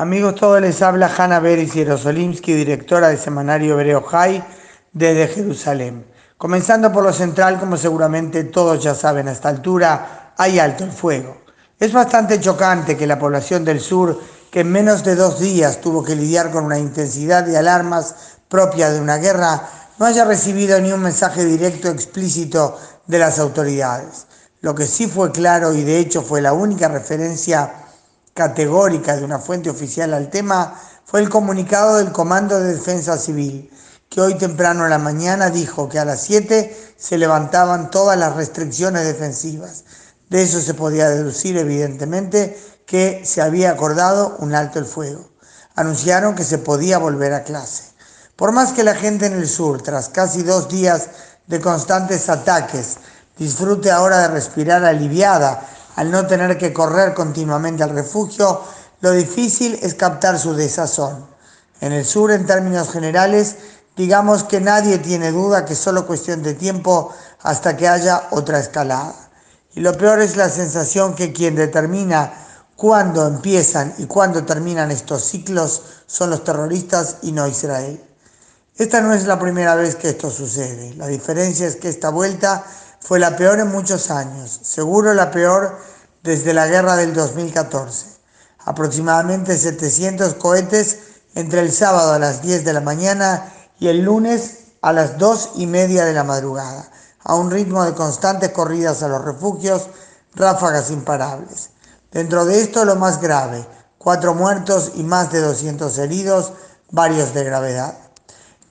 Amigos, todos les habla Hanna Beris Yerosolimsky, directora del semanario Hebreo Jai desde Jerusalén. Comenzando por lo central, como seguramente todos ya saben a esta altura, hay alto el fuego. Es bastante chocante que la población del sur, que en menos de dos días tuvo que lidiar con una intensidad de alarmas propia de una guerra, no haya recibido ni un mensaje directo explícito de las autoridades. Lo que sí fue claro y de hecho fue la única referencia categórica de una fuente oficial al tema fue el comunicado del Comando de Defensa Civil, que hoy temprano en la mañana dijo que a las 7 se levantaban todas las restricciones defensivas. De eso se podía deducir evidentemente que se había acordado un alto el fuego. Anunciaron que se podía volver a clase. Por más que la gente en el sur, tras casi dos días de constantes ataques, disfrute ahora de respirar aliviada al no tener que correr continuamente al refugio, lo difícil es captar su desazón. En el sur, en términos generales, digamos que nadie tiene duda que es solo cuestión de tiempo hasta que haya otra escalada. Y lo peor es la sensación que quien determina cuándo empiezan y cuándo terminan estos ciclos son los terroristas y no Israel. Esta no es la primera vez que esto sucede. La diferencia es que esta vuelta fue la peor en muchos años, seguro la peor desde la guerra del 2014. Aproximadamente 700 cohetes entre el sábado a las 10 de la mañana y el lunes a las 2 y media de la madrugada, a un ritmo de constantes corridas a los refugios, ráfagas imparables. Dentro de esto lo más grave, cuatro muertos y más de 200 heridos, varios de gravedad.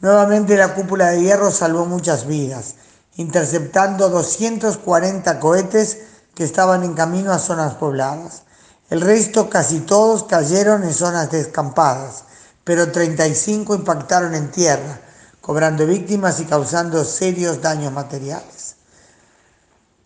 Nuevamente la cúpula de hierro salvó muchas vidas, interceptando 240 cohetes que estaban en camino a zonas pobladas. El resto, casi todos, cayeron en zonas descampadas, pero 35 impactaron en tierra, cobrando víctimas y causando serios daños materiales.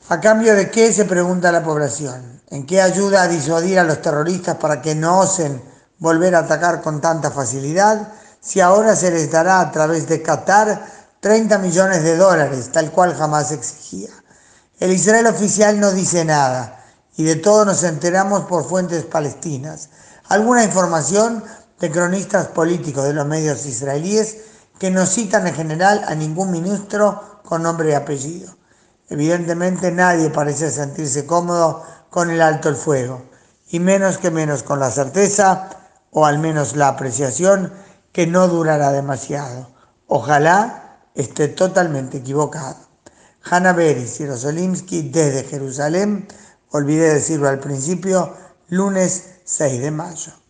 ¿A cambio de qué? se pregunta la población. ¿En qué ayuda a disuadir a los terroristas para que no osen volver a atacar con tanta facilidad? Si ahora se les dará a través de Qatar 30 millones de dólares, tal cual jamás exigía. El Israel oficial no dice nada y de todo nos enteramos por fuentes palestinas. Alguna información de cronistas políticos de los medios israelíes que no citan en general a ningún ministro con nombre y apellido. Evidentemente nadie parece sentirse cómodo con el alto el fuego, y menos que menos con la certeza, o al menos la apreciación, que no durará demasiado. Ojalá esté totalmente equivocado. Hanna Beris Jerosolimsky desde Jerusalén, olvidé decirlo al principio, lunes 6 de mayo.